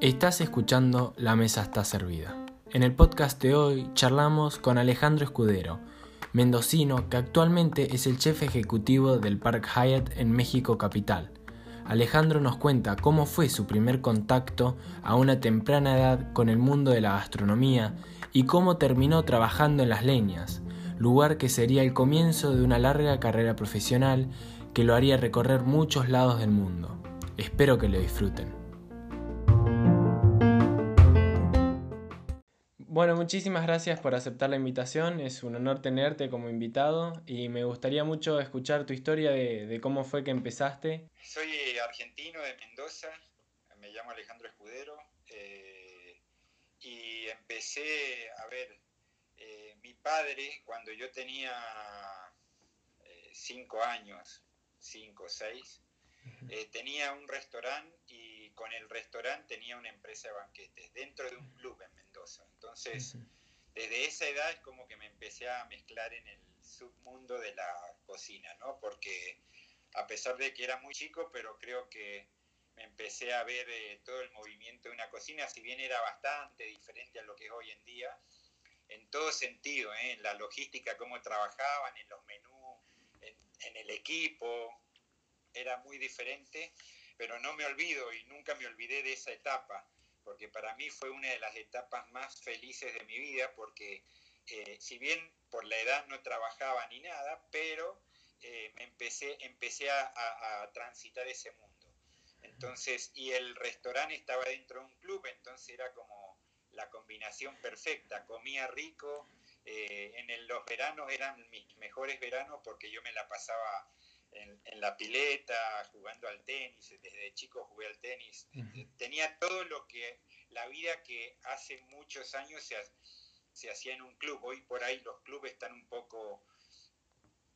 Estás escuchando La Mesa está servida. En el podcast de hoy charlamos con Alejandro Escudero, mendocino que actualmente es el jefe ejecutivo del Park Hyatt en México Capital. Alejandro nos cuenta cómo fue su primer contacto a una temprana edad con el mundo de la gastronomía y cómo terminó trabajando en las leñas, lugar que sería el comienzo de una larga carrera profesional que lo haría recorrer muchos lados del mundo. Espero que lo disfruten. Bueno, muchísimas gracias por aceptar la invitación. Es un honor tenerte como invitado y me gustaría mucho escuchar tu historia de, cómo fue que empezaste. Soy argentino de Mendoza, me llamo Alejandro Escudero eh, y empecé, a ver, eh, mi padre cuando yo tenía eh, cinco años, cinco o seis, tenía un restaurante y con el restaurante tenía una empresa de banquetes dentro de un club en Mendoza. Entonces, desde esa edad es como que me empecé a mezclar en el submundo de la cocina, ¿no? Porque a pesar de que era muy chico, pero creo que me empecé a ver eh, todo el movimiento de una cocina, si bien era bastante diferente a lo que es hoy en día, en todo sentido, ¿eh? en la logística, cómo trabajaban, en los menús, en el equipo, era muy diferente, pero no me olvido y nunca me olvidé de esa etapa porque para mí fue una de las etapas más felices de mi vida, porque eh, si bien por la edad no trabajaba ni nada, pero eh, empecé, empecé a, transitar ese mundo. Entonces, y el restaurante estaba dentro de un club, entonces era como la combinación perfecta, comía rico, eh, en los veranos eran mis mejores veranos porque yo me la pasaba en, la pileta, jugando al tenis, desde chico jugué al tenis. Tenía todo lo que, la vida que hace muchos años se, se hacía en un club. Hoy por ahí los clubes están un poco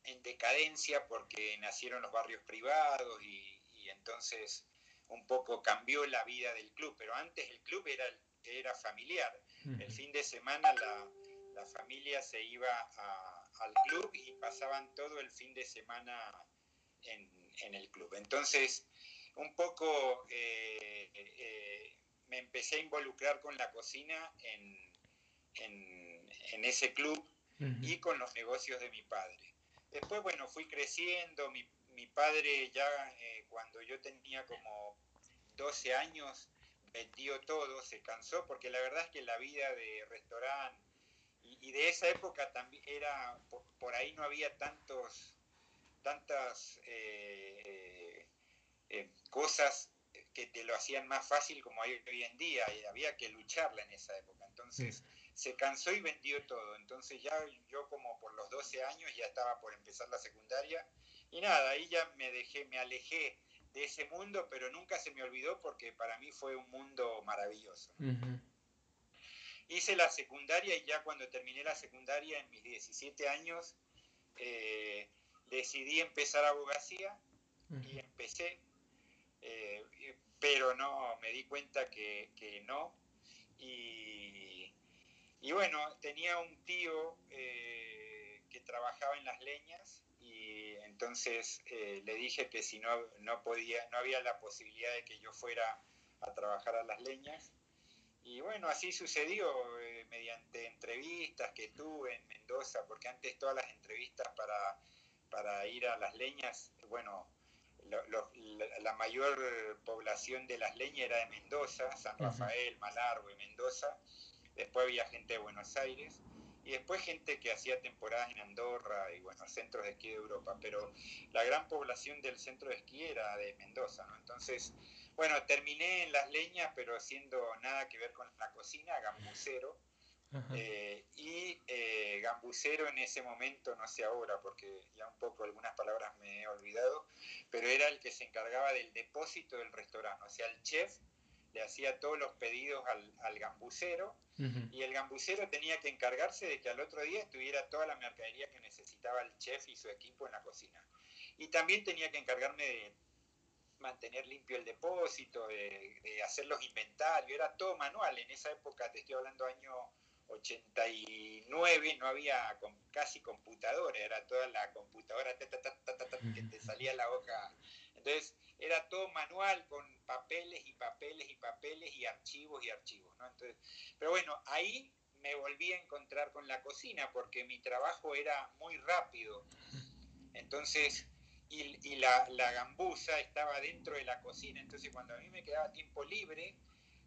en decadencia porque nacieron los barrios privados y, entonces un poco cambió la vida del club, pero antes el club era, era familiar. El fin de semana la, la familia se iba al club y pasaban todo el fin de semana en, el club. Entonces, un poco eh, eh, me empecé a involucrar con la cocina en, ese club y con los negocios de mi padre. Después, bueno, fui creciendo, mi, padre ya eh, cuando yo tenía como 12 años vendió todo, se cansó, porque la verdad es que la vida de restaurante y, de esa época también era, por ahí no había tantos tantas eh, eh, cosas que te lo hacían más fácil como hay hoy en día, y había que lucharla en esa época. Entonces se cansó y vendió todo. Entonces ya yo como por los 12 años ya estaba por empezar la secundaria y nada, ahí ya me dejé, me alejé de ese mundo, pero nunca se me olvidó porque para mí fue un mundo maravilloso. Hice la secundaria y ya cuando terminé la secundaria en mis 17 años, decidí empezar abogacía y empecé, eh, pero no, me di cuenta que, no. Y, bueno, tenía un tío eh, que trabajaba en las leñas y entonces eh, le dije que si no, no podía, no había la posibilidad de que yo fuera a trabajar a las leñas. Y bueno, así sucedió mediante entrevistas que tuve en Mendoza, porque antes todas las entrevistas para para ir a las leñas, bueno, la, mayor población de las leñas era de Mendoza, San Rafael, Malargo y Mendoza. Después había gente de Buenos Aires y después gente que hacía temporadas en Andorra y bueno, centros de esquí de Europa, pero la gran población del centro de esquí era de Mendoza, ¿no? Entonces, bueno, terminé en las leñas, pero haciendo nada que ver con la cocina, gambucero, eh, y eh, Gambucero en ese momento, no sé ahora, porque ya un poco algunas palabras me he olvidado, pero era el que se encargaba del depósito del restaurante. O sea, el chef le hacía todos los pedidos al, al gambucero y el gambucero tenía que encargarse de que al otro día estuviera toda la mercadería que necesitaba el chef y su equipo en la cocina. Y también tenía que encargarme de mantener limpio el depósito, de, de hacer los inventarios, era todo manual. En esa época, te estoy hablando año 89 no había casi computadora, era toda la computadora que te salía la hoja. Entonces era todo manual con papeles y papeles y papeles y archivos y archivos. ¿no? Entonces, pero bueno, ahí me volví a encontrar con la cocina porque mi trabajo era muy rápido. Entonces, y, la, la, gambuza estaba dentro de la cocina. Entonces, cuando a mí me quedaba tiempo libre,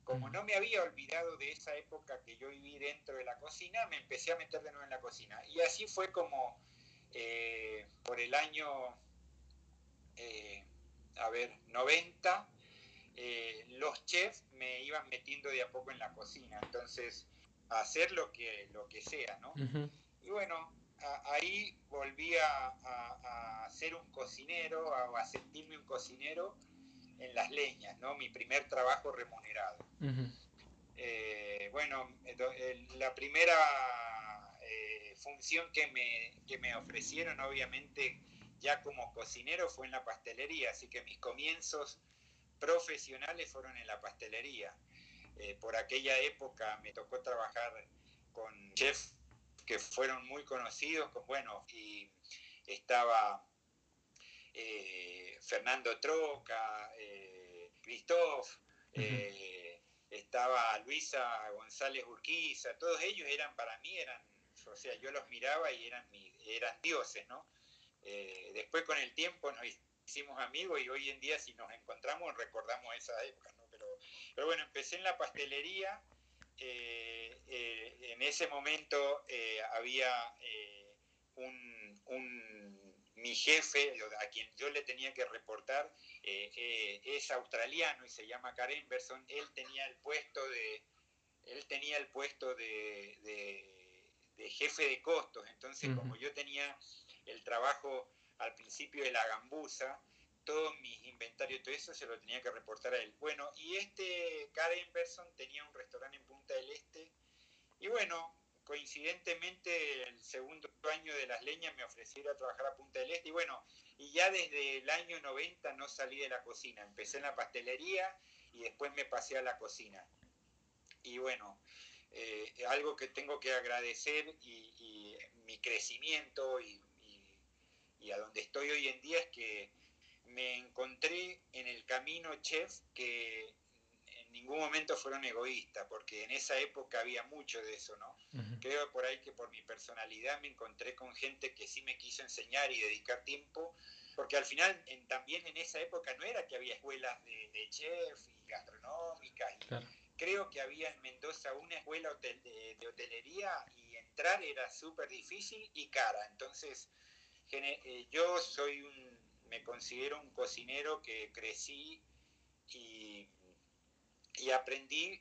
como no me había olvidado de esa época que yo viví dentro de la cocina, me empecé a meter de nuevo en la cocina. Y así fue como eh, por el año, eh, a ver, 90, eh, los chefs me iban metiendo de a poco en la cocina. Entonces, a hacer lo que, lo que sea, ¿no? Y bueno, ahí volví a, ser un cocinero, a, a sentirme un cocinero en las leñas, ¿no? Mi primer trabajo remunerado. Eh, bueno, la primera eh, función que me, que me ofrecieron, obviamente, ya como cocinero fue en la pastelería, así que mis comienzos profesionales fueron en la pastelería. Eh, por aquella época me tocó trabajar con chefs que fueron muy conocidos, bueno, y estaba Fernando Troca, eh, eh, estaba Luisa González Urquiza, todos ellos eran para mí, eran, o sea, yo los miraba y eran, eran dioses, ¿no? Eh, después con el tiempo nos hicimos amigos y hoy en día si nos encontramos recordamos esa época, ¿no? Pero, pero bueno, empecé en la pastelería, en ese momento había un mi jefe, a quien yo le tenía que reportar, eh, eh, es australiano y se llama Karen Emberson. Él tenía el puesto de, él tenía el puesto de, jefe de costos. Entonces, como yo tenía el trabajo al principio de la gambusa, todos mis inventarios, todo eso se lo tenía que reportar a él. Bueno, y este Karen Emberson tenía un restaurante en Punta del Este. Y bueno, coincidentemente el segundo año de las leñas me ofrecieron a trabajar a Punta del Este y bueno, y ya desde el año 90 no salí de la cocina, empecé en la pastelería y después me pasé a la cocina. Y bueno, eh, algo que tengo que agradecer y, mi crecimiento y, y a donde estoy hoy en día es que me encontré en el camino chef que ningún momento fueron egoístas, porque en esa época había mucho de eso, ¿no? Creo por ahí que por mi personalidad me encontré con gente que sí me quiso enseñar y dedicar tiempo, porque al final también en esa época no era que había escuelas de, chef y gastronómicas. Creo que había en Mendoza una escuela de, hotelería y entrar era súper difícil y cara. Entonces, yo soy un, me considero un cocinero que crecí y y aprendí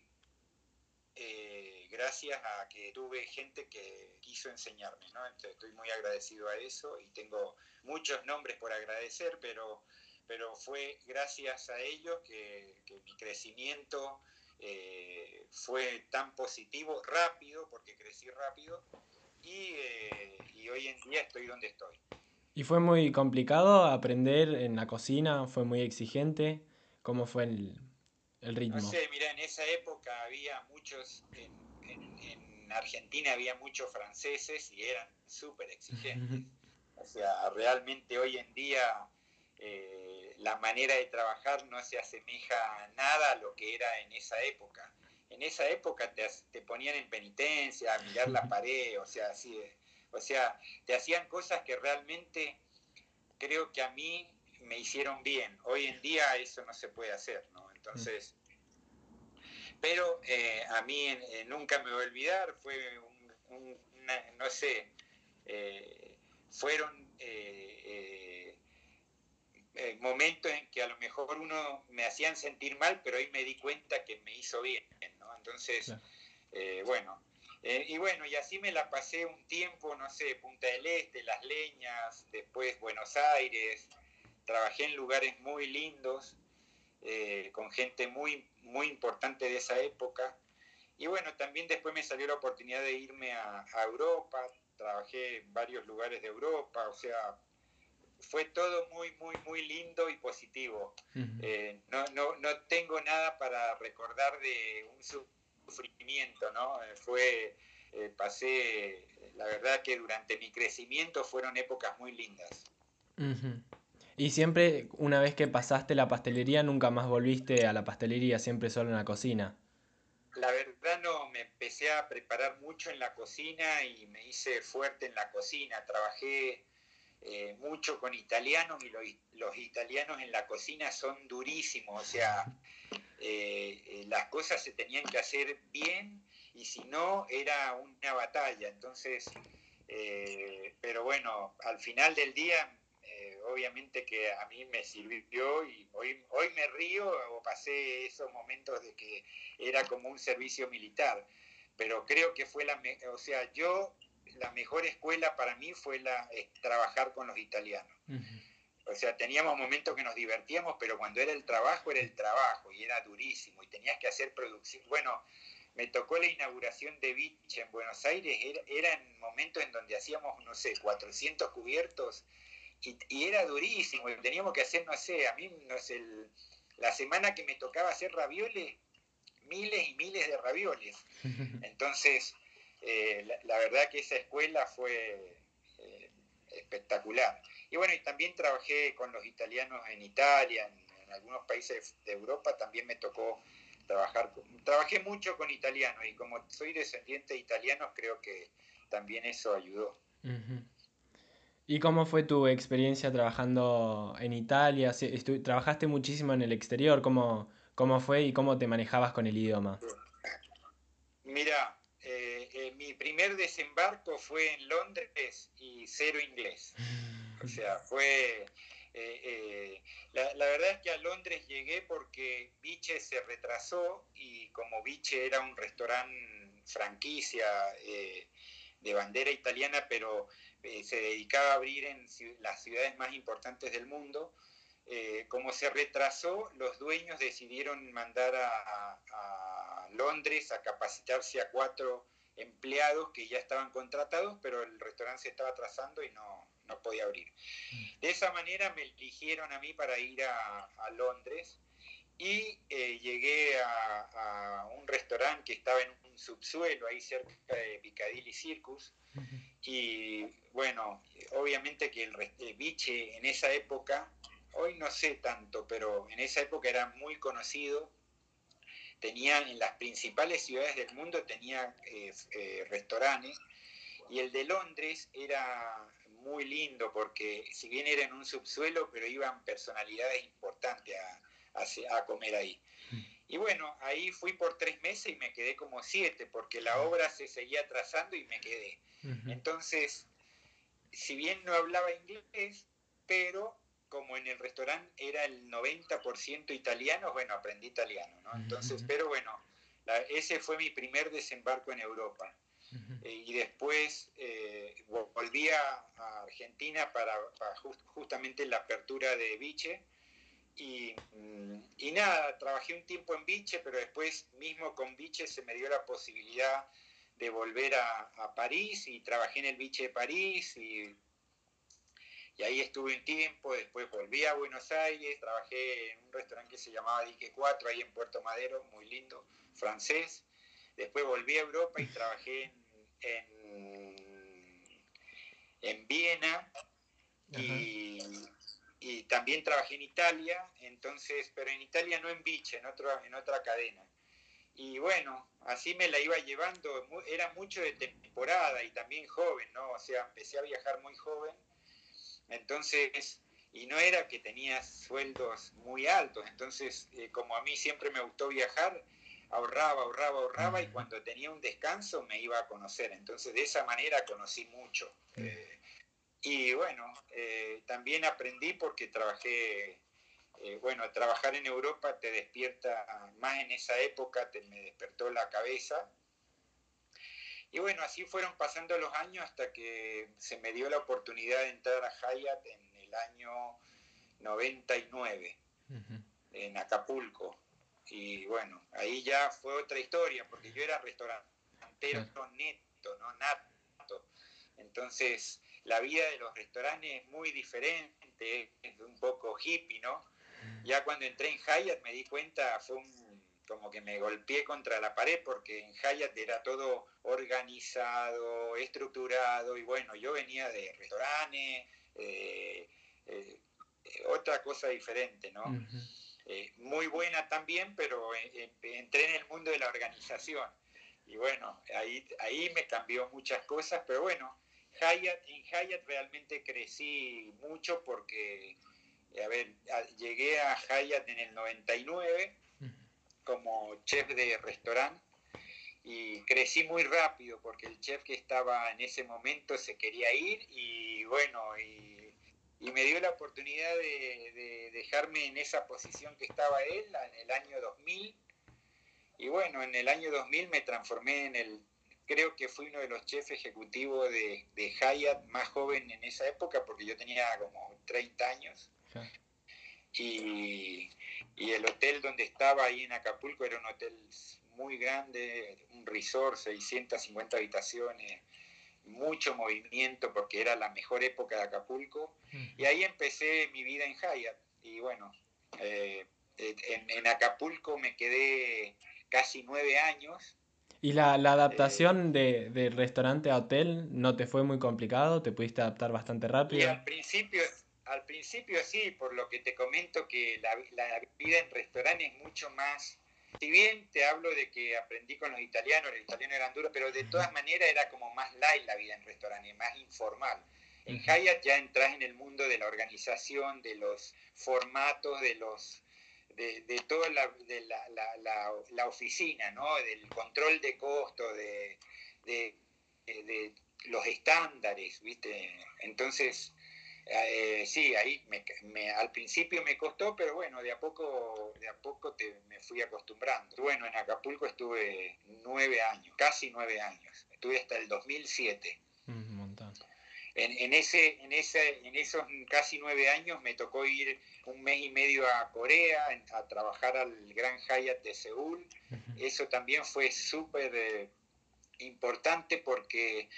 eh, gracias a que tuve gente que quiso enseñarme, ¿no? estoy muy agradecido a eso y tengo muchos nombres por agradecer, pero, pero fue gracias a ellos que, mi crecimiento eh, fue tan positivo, rápido, porque crecí rápido, y, eh, y hoy en día estoy donde estoy. ¿Y fue muy complicado aprender en la cocina? ¿Fue muy exigente? ¿Cómo fue el, ritmo? No sé, mira, en esa época había muchos, en, Argentina había muchos franceses y eran súper exigentes. o sea, realmente hoy en día eh, la manera de trabajar no se asemeja nada a lo que era en esa época. En esa época te, te ponían en penitencia, a mirar la pared, o sea, así o sea, te hacían cosas que realmente creo que a mí me hicieron bien. Hoy en día eso no se puede hacer, ¿no? Entonces, pero eh, a mí eh, nunca me voy a olvidar, fue un, no sé, eh, fueron momentos en que a lo mejor uno me hacían sentir mal, pero ahí me di cuenta que me hizo bien, ¿no? Entonces, bueno, y bueno, y así me la pasé un tiempo, no sé, Punta del Este, Las Leñas, después Buenos Aires, trabajé en lugares muy lindos, con gente muy muy importante de esa época. Y bueno, también después me salió la oportunidad de irme a, Europa, trabajé en varios lugares de Europa, o sea, fue todo muy, muy, muy lindo y positivo. Eh, no, no, no, tengo nada para recordar de un sufrimiento, ¿no? Eh, fue, eh, pasé, la verdad que durante mi crecimiento fueron épocas muy lindas. Y siempre, una vez que pasaste la pastelería, nunca más volviste a la pastelería, siempre solo en la cocina. La verdad no, me empecé a preparar mucho en la cocina y me hice fuerte en la cocina. Trabajé eh, mucho con italianos y los, italianos en la cocina son durísimos, o sea, eh, eh, las cosas se tenían que hacer bien y si no era una batalla. Entonces, pero bueno, al final del día obviamente que a mí me sirvió y hoy, hoy me río o pasé esos momentos de que era como un servicio militar, pero creo que fue la, o sea, yo, la mejor escuela para mí fue la, trabajar con los italianos. O sea, teníamos momentos que nos divertíamos, pero cuando era el trabajo, era el trabajo y era durísimo y tenías que hacer producción. Bueno, me tocó la inauguración de Beach en Buenos Aires, era, eran momentos en donde hacíamos, no sé, 400 cubiertos y, era durísimo, teníamos que hacer, no sé, a mí, no sé, la semana que me tocaba hacer ravioles, miles y miles de ravioles. Entonces, eh, la, verdad que esa escuela fue eh, espectacular. Y bueno, y también trabajé con los italianos en Italia, en, algunos países de Europa, también me tocó trabajar, trabajé mucho con italianos y como soy descendiente de italianos, creo que también eso ayudó. ¿Y cómo fue tu experiencia trabajando en Italia? ¿Trabajaste muchísimo en el exterior? ¿Cómo, ¿Cómo fue y cómo te manejabas con el idioma? Mira, eh, eh, mi primer desembarco fue en Londres y cero inglés. O sea, fue... Eh, la, la, verdad es que a Londres llegué porque Biche se retrasó y como Biche era un restaurante franquicia de bandera italiana, pero eh, se dedicaba a abrir en las ciudades más importantes del mundo. Eh, como se retrasó, los dueños decidieron mandar a, Londres a capacitarse a cuatro empleados que ya estaban contratados, pero el restaurante se estaba atrasando y no, no podía abrir. De esa manera me eligieron a mí para ir a, Londres y eh, llegué a, un restaurante que estaba en un subsuelo ahí cerca de Piccadilly Circus y bueno, obviamente que el biche en esa época, hoy no sé tanto, pero en esa época era muy conocido. Tenía en las principales ciudades del mundo tenía eh, eh, restaurantes y el de Londres era muy lindo porque si bien era en un subsuelo, pero iban personalidades importantes a, a comer ahí. Y bueno, ahí fui por tres meses y me quedé como siete, porque la obra se seguía trazando y me quedé. Entonces, si bien no hablaba inglés, pero como en el restaurante era el 90% italiano, bueno, aprendí italiano, ¿no? Entonces, pero bueno, ese fue mi primer desembarco en Europa. Eh, y después eh, volví a, Argentina para, justamente la apertura de Viche Mm, y, nada, trabajé un tiempo en Biche, pero después mismo con Biche se me dio la posibilidad de volver a, París y trabajé en el Biche de París y, y, ahí estuve un tiempo, después volví a Buenos Aires, trabajé en un restaurante que se llamaba Dique 4, ahí en Puerto Madero, muy lindo, francés. Después volví a Europa y trabajé en, en, Viena y y también trabajé en Italia, entonces, pero en Italia no en Biche, en, otro, en otra cadena. Y bueno, así me la iba llevando, era mucho de temporada y también joven, ¿no? O sea, empecé a viajar muy joven, entonces, y no era que tenía sueldos muy altos, entonces, eh, como a mí siempre me gustó viajar, ahorraba, ahorraba, ahorraba y cuando tenía un descanso me iba a conocer, entonces de esa manera conocí mucho. Eh, y bueno, eh, también aprendí porque trabajé, eh, bueno, trabajar en Europa te despierta, más en esa época te, me despertó la cabeza. Y bueno, así fueron pasando los años hasta que se me dio la oportunidad de entrar a Hyatt en el año 99, en Acapulco. Y bueno, ahí ya fue otra historia, porque yo era restaurantero neto, no nato. Entonces, la vida de los restaurantes es muy diferente, es un poco hippie, ¿no? Ya cuando entré en Hyatt me di cuenta, fue un, como que me golpeé contra la pared porque en Hyatt era todo organizado, estructurado y bueno, yo venía de restaurantes, eh, eh, otra cosa diferente, ¿no? Eh, muy buena también, pero entré en el mundo de la organización. Y bueno, ahí, ahí me cambió muchas cosas, pero bueno, Hyatt, en Hyatt realmente crecí mucho porque, a ver, llegué a Hyatt en el 99 como chef de restaurante y crecí muy rápido porque el chef que estaba en ese momento se quería ir y bueno, y, me dio la oportunidad de, dejarme en esa posición que estaba él en el año 2000 y bueno, en el año 2000 me transformé en el, creo que fui uno de los chefs ejecutivos de, de Hyatt más joven en esa época porque yo tenía como 30 años. Y, y el hotel donde estaba ahí en Acapulco era un hotel muy grande, un resort, 650 habitaciones, mucho movimiento porque era la mejor época de Acapulco. Y ahí empecé mi vida en Hyatt. Y bueno, eh, en, Acapulco me quedé casi nueve años. ¿Y la, adaptación de, de, restaurante a hotel no te fue muy complicado? ¿Te pudiste adaptar bastante rápido? Y al principio, al principio sí, por lo que te comento que la, vida en restaurante es mucho más... Si bien te hablo de que aprendí con los italianos, los italianos eran duros, pero de todas maneras era como más light la vida en restaurante, más informal. En Hyatt ya entras en el mundo de la organización, de los formatos, de los de, de toda la, de la, la, la, oficina, ¿no? del control de costos, de, de, los estándares, ¿viste? Entonces, eh, sí, ahí me, al principio me costó, pero bueno, de a poco, de a poco te, me fui acostumbrando. Bueno, en Acapulco estuve nueve años, casi nueve años. Estuve hasta el 2007. Un montón. En, en, ese, en, ese, en esos casi nueve años me tocó ir un mes y medio a Corea a trabajar al Gran Hyatt de Seúl. Eso también fue súper eh, importante porque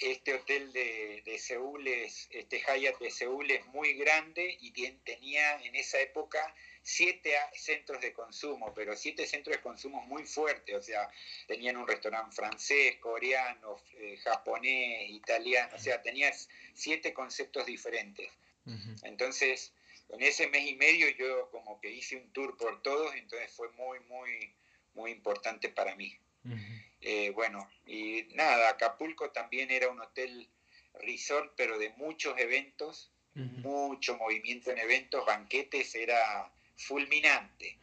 este hotel de, de, Seúl, es, este Hyatt de Seúl es muy grande y tenía en esa época siete centros de consumo, pero siete centros de consumo muy fuertes, o sea, tenían un restaurante francés, coreano, eh, japonés, italiano, o sea, tenías siete conceptos diferentes. Entonces, en ese mes y medio yo como que hice un tour por todos, entonces fue muy, muy, muy importante para mí. Eh, bueno, y nada, Acapulco también era un hotel resort, pero de muchos eventos, mucho movimiento en eventos, banquetes, era fulminante.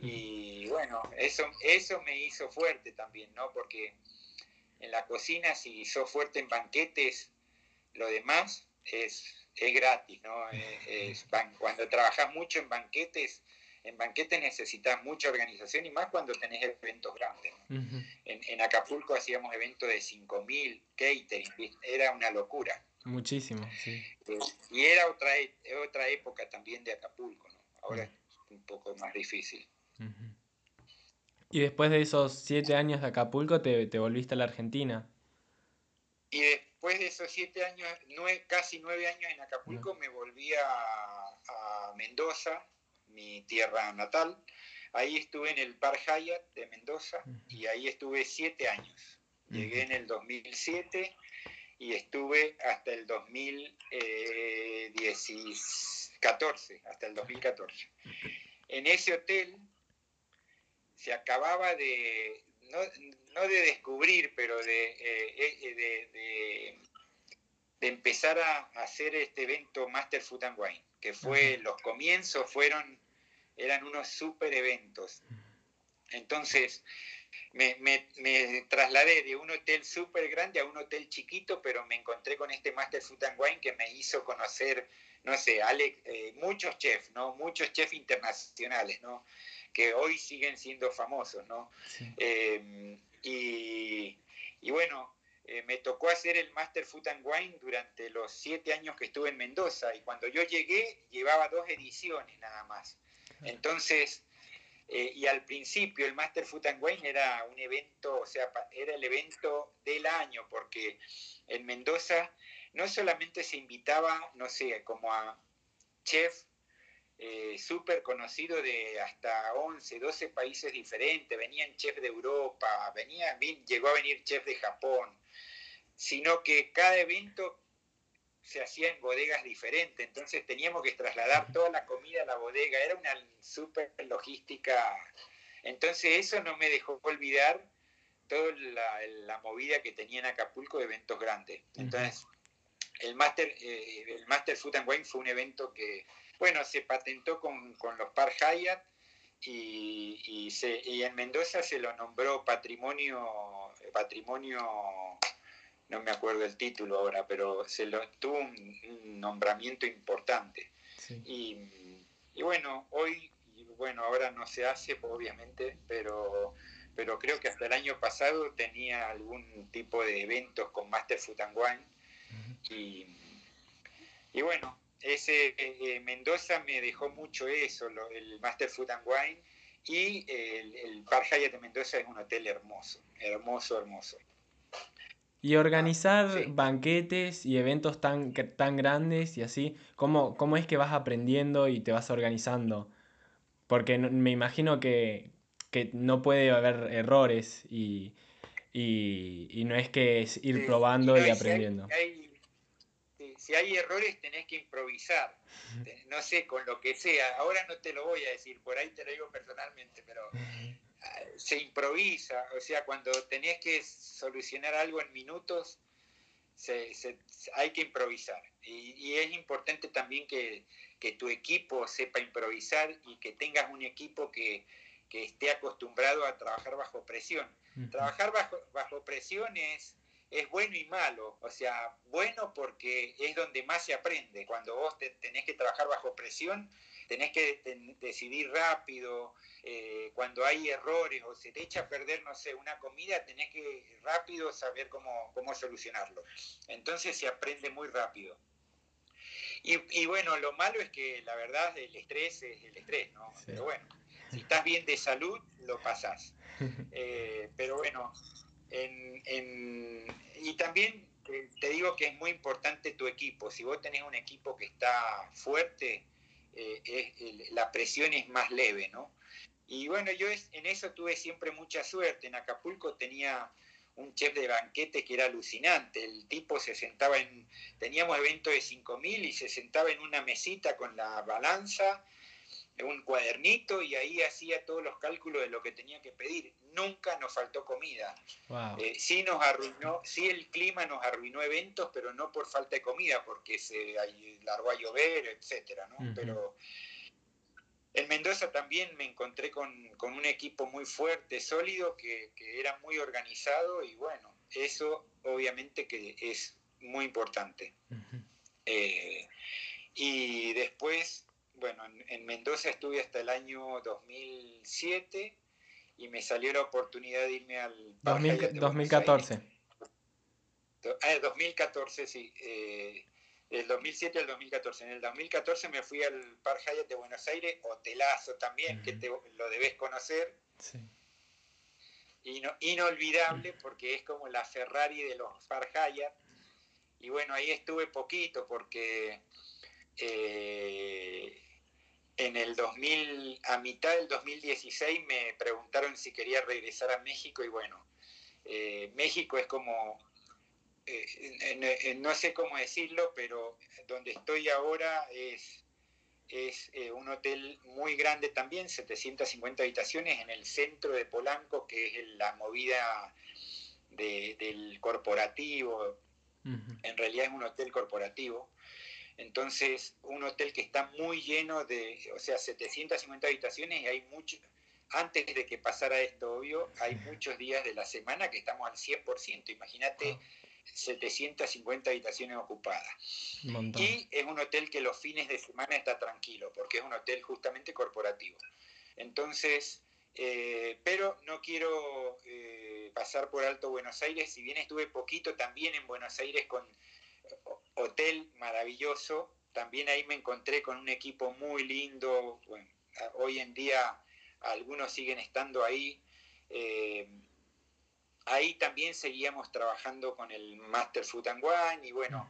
Y bueno, eso, eso me hizo fuerte también, ¿no? Porque en la cocina, si sos fuerte en banquetes, lo demás es, es gratis, ¿no? Es, cuando trabajas mucho en banquetes, en banquetes necesitas mucha organización y más cuando tenés eventos grandes. en, Acapulco hacíamos eventos de 5.000 catering, era una locura. Muchísimo, sí. Eh, y era otra, e, otra época también de Acapulco, ¿no? Ahora es un poco más difícil. Y después de esos siete años de Acapulco, te, te volviste a la Argentina. Y después de esos siete años, casi nueve años en Acapulco, me volví a Mendoza, mi tierra natal. Ahí estuve en el Park Hyatt de Mendoza y ahí estuve siete años. Llegué en el 2007 y estuve hasta el 2014, hasta el 2014. En ese hotel se acababa de, no, de descubrir, pero de, eh, eh, de, de, empezar a hacer este evento Master Food and Wine, que fue, los comienzos fueron eran unos super eventos. Entonces, me, trasladé de un hotel súper grande a un hotel chiquito, pero me encontré con este Master Food and Wine que me hizo conocer, no sé, Alex, eh, muchos chefs, ¿no? Muchos chefs internacionales, ¿no? Que hoy siguen siendo famosos, ¿no? Eh, y, y, bueno, eh, me tocó hacer el Master Food and Wine durante los siete años que estuve en Mendoza y cuando yo llegué llevaba dos ediciones nada más. Entonces, eh, y al principio el Master Food and Wine era un evento, o sea, era el evento del año, porque en Mendoza no solamente se invitaba, no sé, como a chef eh, súper conocido de hasta 11, 12 países diferentes, venían chefs de Europa, venía, llegó a venir chef de Japón, sino que cada evento se hacía en bodegas diferentes, entonces teníamos que trasladar toda la comida a la bodega, era una súper logística. Entonces eso no me dejó olvidar toda la, movida que tenía en Acapulco de eventos grandes. Entonces, el Master, eh, el Master Food and Wine fue un evento que, bueno, se patentó con, los Par Hyatt y, y, en Mendoza se lo nombró patrimonio, patrimonio, no me acuerdo el título ahora, pero se lo tuvo un, nombramiento importante. Y, y, bueno, hoy, bueno, ahora no se hace, obviamente, pero pero creo que hasta el año pasado tenía algún tipo de eventos con Master Food and Wine. y, bueno, ese eh, Mendoza me dejó mucho eso, el Master Food and Wine, y el, el Hyatt de Mendoza es un hotel hermoso, hermoso, hermoso. Y organizar banquetes y eventos tan, tan grandes y así, ¿cómo, ¿cómo es que vas aprendiendo y te vas organizando? Porque me imagino que, que no puede haber errores y, no es que es ir probando y, aprendiendo. Si hay, errores tenés que improvisar, no sé, con lo que sea. Ahora no te lo voy a decir, por ahí te lo digo personalmente, pero se improvisa, o sea, cuando tenés que solucionar algo en minutos, hay que improvisar. Y, es importante también que, que, tu equipo sepa improvisar y que tengas un equipo que, que esté acostumbrado a trabajar bajo presión. Trabajar bajo, bajo presión es, bueno y malo, o sea, bueno porque es donde más se aprende. Cuando vos tenés que trabajar bajo presión, tenés que decidir rápido, eh, cuando hay errores o se te echa a perder, no sé, una comida, tenés que rápido saber cómo, cómo solucionarlo. Entonces se aprende muy rápido. Y, y, bueno, lo malo es que la verdad el estrés es el estrés, ¿no? Pero bueno, si estás bien de salud, lo pasás. Eh, pero bueno, y también te digo que es muy importante tu equipo. Si vos tenés un equipo que está fuerte, eh, la presión es más leve, ¿no? Y bueno, yo en eso tuve siempre mucha suerte. En Acapulco tenía un chef de banquete que era alucinante. El tipo se sentaba en, teníamos eventos de 5.000 y se sentaba en una mesita con la balanza un cuadernito y ahí hacía todos los cálculos de lo que tenía que pedir. Nunca nos faltó comida. Eh, sí nos arruinó, sí el clima nos arruinó eventos, pero no por falta de comida, porque se largó a llover, etcétera, Pero en Mendoza también me encontré con, un equipo muy fuerte, sólido, que, era muy organizado y bueno, eso obviamente que es muy importante. Eh, y después bueno, en, Mendoza estuve hasta el año 2007 y me salió la oportunidad de irme al... 2014. Ah, 2014, sí. Eh, del 2007 al 2014. En el 2014 me fui al Park Hyatt de Buenos Aires, hotelazo también, que te, lo debes conocer. Sí. inolvidable porque es como la Ferrari de los Park Hyatt. Y bueno, ahí estuve poquito porque eh, en el 2000, a mitad del 2016 me preguntaron si quería regresar a México y bueno, eh, México es como, eh, no sé cómo decirlo, pero donde estoy ahora es, es eh, un hotel muy grande también, 750 habitaciones en el centro de Polanco, que es la movida del corporativo, en realidad es un hotel corporativo entonces, un hotel que está muy lleno de, o sea, 750 habitaciones y hay mucho, antes de que pasara esto, obvio, hay muchos días de la semana que estamos al 100%. Imagínate 750 habitaciones ocupadas. Y es un hotel que los fines de semana está tranquilo, porque es un hotel justamente corporativo. Entonces, eh, pero no quiero eh, pasar por alto Buenos Aires, si bien estuve poquito también en Buenos Aires con hotel maravilloso. También ahí me encontré con un equipo muy lindo. hoy en día algunos siguen estando ahí. Eh, ahí también seguíamos trabajando con el Master Food and Wine y bueno,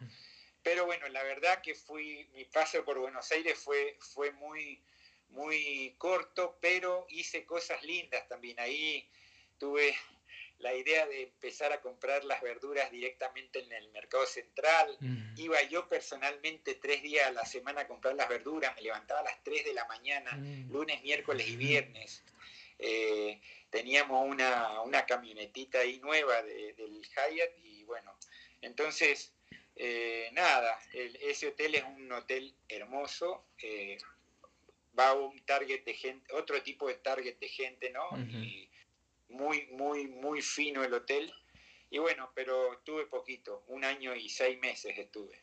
pero bueno, la verdad que fui, mi paso por Buenos Aires fue, fue muy, muy corto, pero hice cosas lindas también. Ahí tuve la idea de empezar a comprar las verduras directamente en el mercado central. Mm. Iba yo personalmente tres días a la semana a comprar las verduras, me levantaba a las 3 de la mañana, mm. lunes, miércoles y viernes. Eh, teníamos una, una, camionetita ahí nueva del Hyatt y bueno, entonces, eh, nada, ese hotel es un hotel hermoso, eh, va un target de gente, otro tipo de target de gente, ¿no? Y muy, muy, muy fino el hotel. Y bueno, pero tuve poquito, un año y seis meses estuve.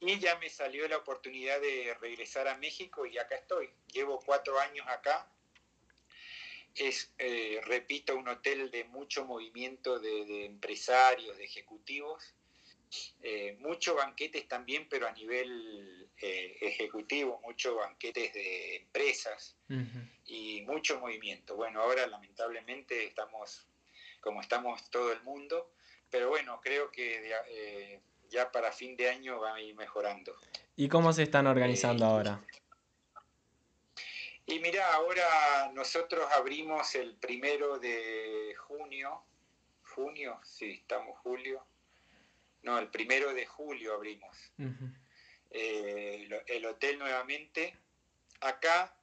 Y ya me salió la oportunidad de regresar a México y acá estoy. Llevo cuatro años acá es, eh, repito, un hotel de mucho movimiento de, empresarios, de ejecutivos, eh, muchos banquetes también, pero a nivel eh, ejecutivo, muchos banquetes de empresas y mucho movimiento. Bueno, ahora lamentablemente estamos como estamos todo el mundo, pero bueno, creo que ya para fin de año va a ir mejorando. ¿Y cómo se están organizando ahora? Y mira, ahora nosotros abrimos el primero de junio, junio, sí, estamos julio, no, el primero de julio abrimos eh, el hotel nuevamente. Acá,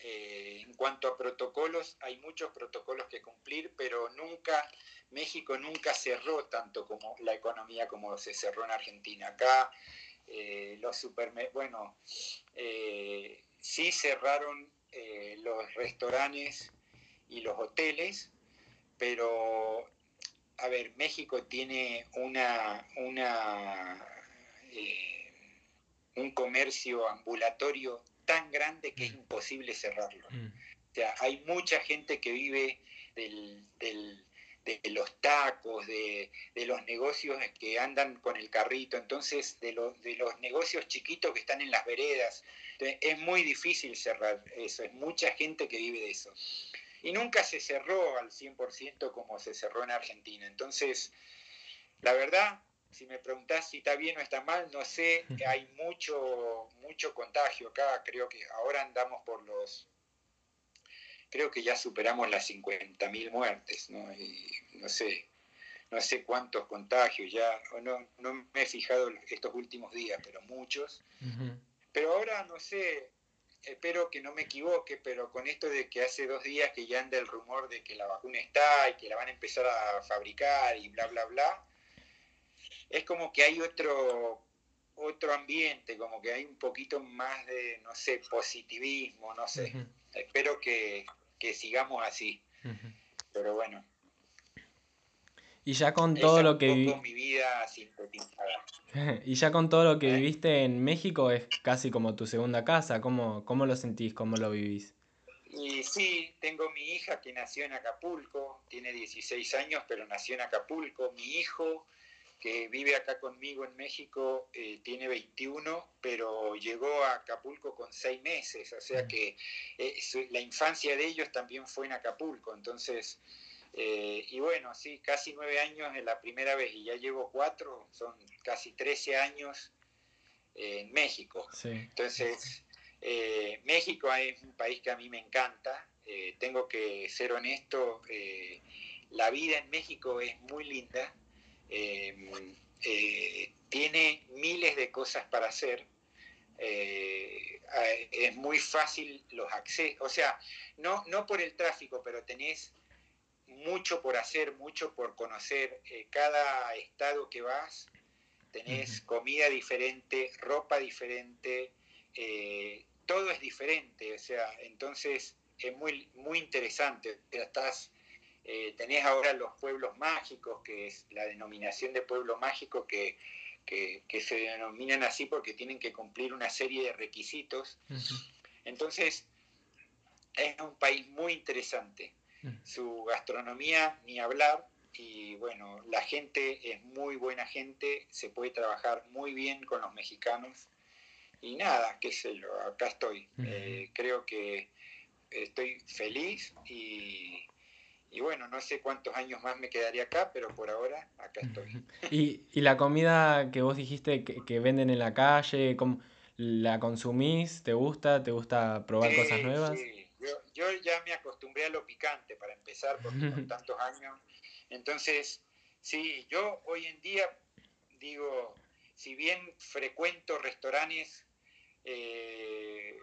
eh, en cuanto a protocolos, hay muchos protocolos que cumplir, pero nunca, México nunca cerró tanto como la economía como se cerró en Argentina. Acá, eh, los supermercados, bueno, sí cerraron eh, los restaurantes y los hoteles, pero, a ver, México tiene una, eh, un comercio ambulatorio tan grande que es mm. imposible cerrarlo. Mm. O sea, hay mucha gente que vive del, de los tacos, de, los negocios que andan con el carrito, entonces de, de los negocios chiquitos que están en las veredas. es muy difícil cerrar eso, es mucha gente que vive de eso. Y nunca se cerró al 100% como se cerró en Argentina. Entonces, la verdad, si me preguntás si está bien o está mal, no sé, hay mucho, mucho contagio acá, creo que ahora andamos por los creo que ya superamos las 50.000 muertes, ¿no? Y no sé, no sé cuántos contagios, ya no, no me he fijado estos últimos días, pero muchos. Pero ahora no sé, espero que no me equivoque, pero con esto de que hace dos días que ya anda el rumor de que la vacuna está y que la van a empezar a fabricar y bla, bla, bla, es como que hay otro otro ambiente, como que hay un poquito más de, no sé, positivismo, no sé. Espero que, que sigamos así. Pero bueno. Y ya con todo lo que mi vida y ya con todo lo que ¿Eh? viviste en México es casi como tu segunda casa. ¿Cómo, ¿Cómo lo sentís? ¿Cómo lo vivís? Y sí, tengo mi hija que nació en Acapulco, tiene 16 años, pero nació en Acapulco. Mi hijo que vive acá conmigo en México, eh, tiene 21, pero llegó a Acapulco con 6 meses, o sea que eh, la infancia de ellos también fue en Acapulco, entonces, eh, y bueno, sí, casi 9 años en la primera vez y ya llevo 4, son casi 13 años en México. Entonces, México es un país que a mí me encanta, tengo que ser honesto, la vida en México es muy linda Em, eh, tiene miles de cosas para hacer. Eh, es muy fácil los accesos, o sea, no, no por el tráfico, pero tenés mucho por hacer, mucho por conocer. Eh, cada estado que vas, tenés comida diferente, ropa diferente, todo es diferente, o sea, entonces es muy, muy interesante. Estás eh, tenés ahora los pueblos mágicos, que es la denominación de pueblo mágico que, se denominan así porque tienen que cumplir una serie de requisitos. Entonces, es un país muy interesante. Su gastronomía, ni hablar, y bueno, la gente es muy buena gente, se puede trabajar muy bien con los mexicanos. Y nada, qué sé yo, acá estoy. Eh, creo que estoy feliz y, y bueno, no sé cuántos años más me quedaría acá, pero por ahora acá estoy. ¿Y, y la comida que vos dijiste que, que venden en la calle, ¿la consumís? ¿Te gusta? ¿Te gusta probar cosas nuevas? Sí. Yo, yo, ya me acostumbré a lo picante para empezar, porque con tantos años. Entonces, sí, yo hoy en día digo, si bien frecuento restaurantes eh,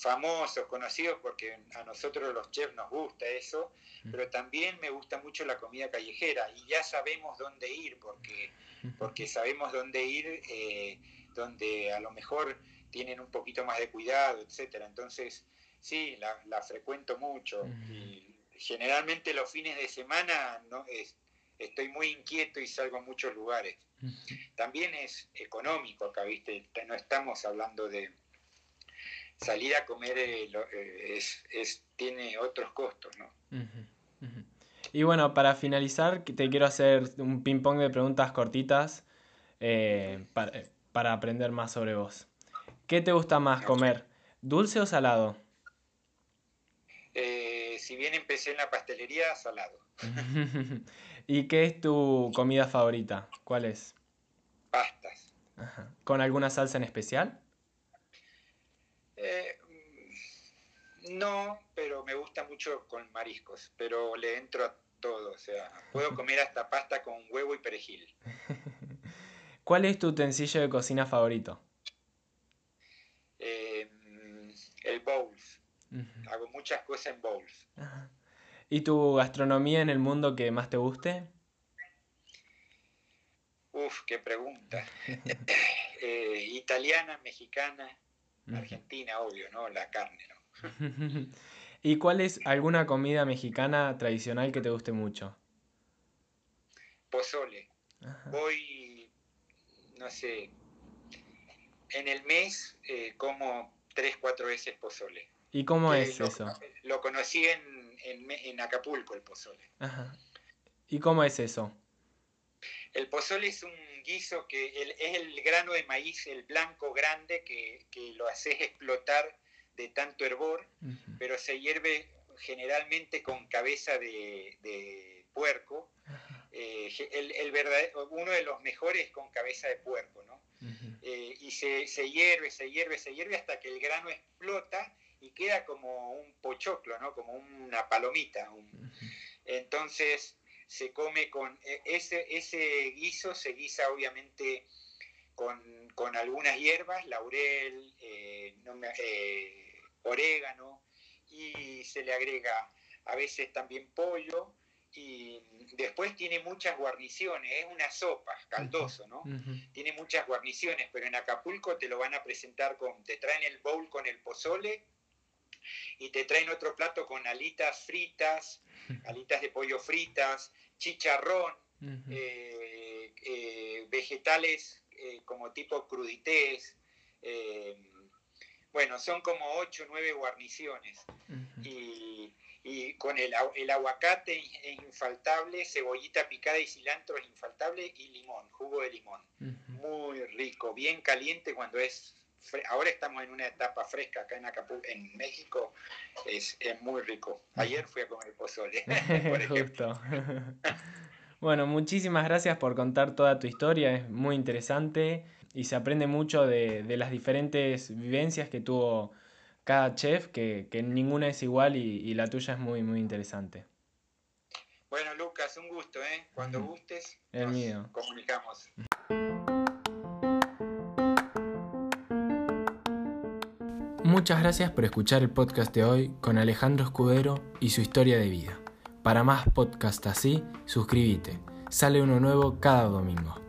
famosos, conocidos, porque a nosotros los chefs nos gusta eso, pero también me gusta mucho la comida callejera y ya sabemos dónde ir, porque, porque sabemos dónde ir, eh, donde a lo mejor tienen un poquito más de cuidado, etcétera. Entonces, sí, la, la frecuento mucho y generalmente los fines de semana no es, estoy muy inquieto y salgo a muchos lugares. También es económico acá, ¿viste? No estamos hablando de salir a comer, eh, eh, es, es, tiene otros costos, ¿no? Y bueno, para finalizar, te quiero hacer un ping-pong de preguntas cortitas eh, para, para, aprender más sobre vos. ¿Qué te gusta más comer, dulce o salado? si bien empecé en la pastelería, salado. ¿Y qué es tu comida favorita? ¿Cuál es? Pastas. Ajá. ¿Con alguna salsa en especial? Eh, no, pero me gusta mucho con mariscos, pero le entro a todo, o sea, puedo comer hasta pasta con huevo y perejil. ¿Cuál es tu utensilio de cocina favorito? Eh, el bowls. Uh -huh. Hago muchas cosas en bowls. ¿Y tu gastronomía en el mundo que más te guste? Uf, qué pregunta. eh, italiana, mexicana, argentina, obvio, ¿no? La carne, ¿no? ¿Y cuál es alguna comida mexicana tradicional que te guste mucho? Pozole. Ajá. Voy, no sé, en el mes eh, como tres, cuatro veces pozole. ¿Y cómo Eh, es lo, eso? Lo conocí en, en, en Acapulco, el pozole. Ajá. ¿Y cómo es eso? El pozole es un guiso que el, es el grano de maíz, el blanco grande, que, que lo haces explotar de tanto hervor, uh -huh. pero se hierve generalmente con cabeza de, de puerco. Uh -huh. eh, el, el verdadero, uno de los mejores con cabeza de puerco, ¿no? Uh -huh. eh, y se, se hierve, se hierve, se hierve hasta que el grano explota y queda como un pochoclo, ¿no? Como una palomita. Un... Entonces se come con e, ese, ese guiso, se guisa obviamente con, con algunas hierbas, laurel, eh, no me, eh, orégano, y se le agrega a veces también pollo, y después tiene muchas guarniciones, es una sopa, caldoso, ¿no? Uh -huh. Tiene muchas guarniciones, pero en Acapulco te lo van a presentar con, te traen el bowl con el pozole, y te traen otro plato con alitas fritas, alitas de pollo fritas, chicharrón, uh -huh. eh, eh, vegetales eh, como tipo crudités. Bueno, son como 8 o 9 guarniciones. Uh -huh. y, y, con el, el, aguacate es infaltable, cebollita picada y cilantro es infaltable, y limón, jugo de limón. Uh -huh. Muy rico, bien caliente cuando es ahora estamos en una etapa fresca acá en Acapulco, en México, es, es muy rico. Ayer fui a comer pozole, por ejemplo. bueno, muchísimas gracias por contar toda tu historia, es muy interesante y se aprende mucho de, de las diferentes vivencias que tuvo cada chef, que, que ninguna es igual y, y, la tuya es muy, muy interesante. Bueno, Lucas, un gusto, ¿eh? Cuando gustes, El nos mío. comunicamos. Muchas gracias por escuchar el podcast de hoy con Alejandro Escudero y su historia de vida. Para más podcasts así, suscríbete. Sale uno nuevo cada domingo.